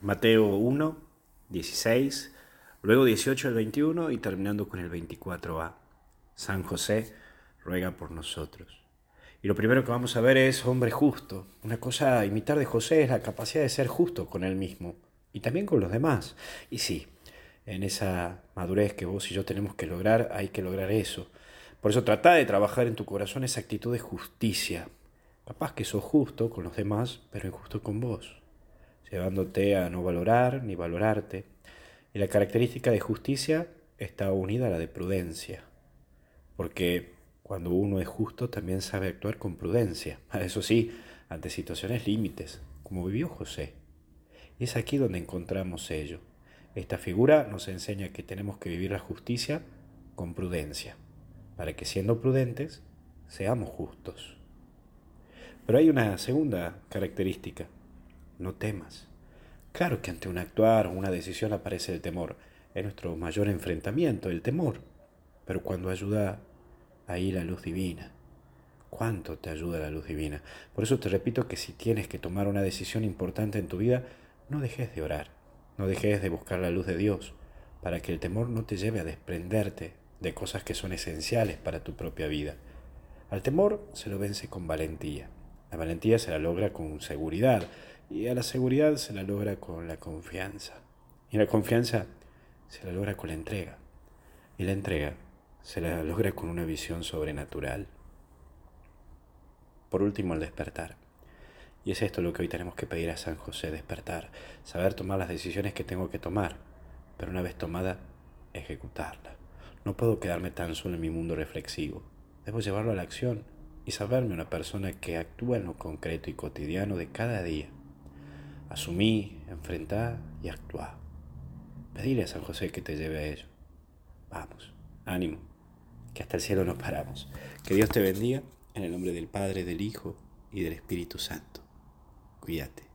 Mateo 1, 16, luego 18 al 21 y terminando con el 24a. San José ruega por nosotros. Y lo primero que vamos a ver es hombre justo. Una cosa a imitar de José es la capacidad de ser justo con él mismo y también con los demás. Y sí, en esa madurez que vos y yo tenemos que lograr, hay que lograr eso. Por eso trata de trabajar en tu corazón esa actitud de justicia. Capaz que sos justo con los demás, pero injusto con vos llevándote a no valorar ni valorarte. Y la característica de justicia está unida a la de prudencia, porque cuando uno es justo también sabe actuar con prudencia, eso sí, ante situaciones límites, como vivió José. Y es aquí donde encontramos ello. Esta figura nos enseña que tenemos que vivir la justicia con prudencia, para que siendo prudentes seamos justos. Pero hay una segunda característica, no temas. Claro que ante un actuar o una decisión aparece el temor. Es nuestro mayor enfrentamiento, el temor. Pero cuando ayuda ahí la luz divina. ¿Cuánto te ayuda la luz divina? Por eso te repito que si tienes que tomar una decisión importante en tu vida, no dejes de orar, no dejes de buscar la luz de Dios, para que el temor no te lleve a desprenderte de cosas que son esenciales para tu propia vida. Al temor se lo vence con valentía. La valentía se la logra con seguridad y a la seguridad se la logra con la confianza. Y la confianza se la logra con la entrega. Y la entrega se la logra con una visión sobrenatural. Por último, el despertar. Y es esto lo que hoy tenemos que pedir a San José, despertar, saber tomar las decisiones que tengo que tomar, pero una vez tomada, ejecutarla. No puedo quedarme tan solo en mi mundo reflexivo, debo llevarlo a la acción y saberme una persona que actúa en lo concreto y cotidiano de cada día. Asumí, enfrentar y actuar. Pedirle a San José que te lleve a ello. Vamos, ánimo, que hasta el cielo nos paramos. Que Dios te bendiga en el nombre del Padre, del Hijo y del Espíritu Santo. Cuídate.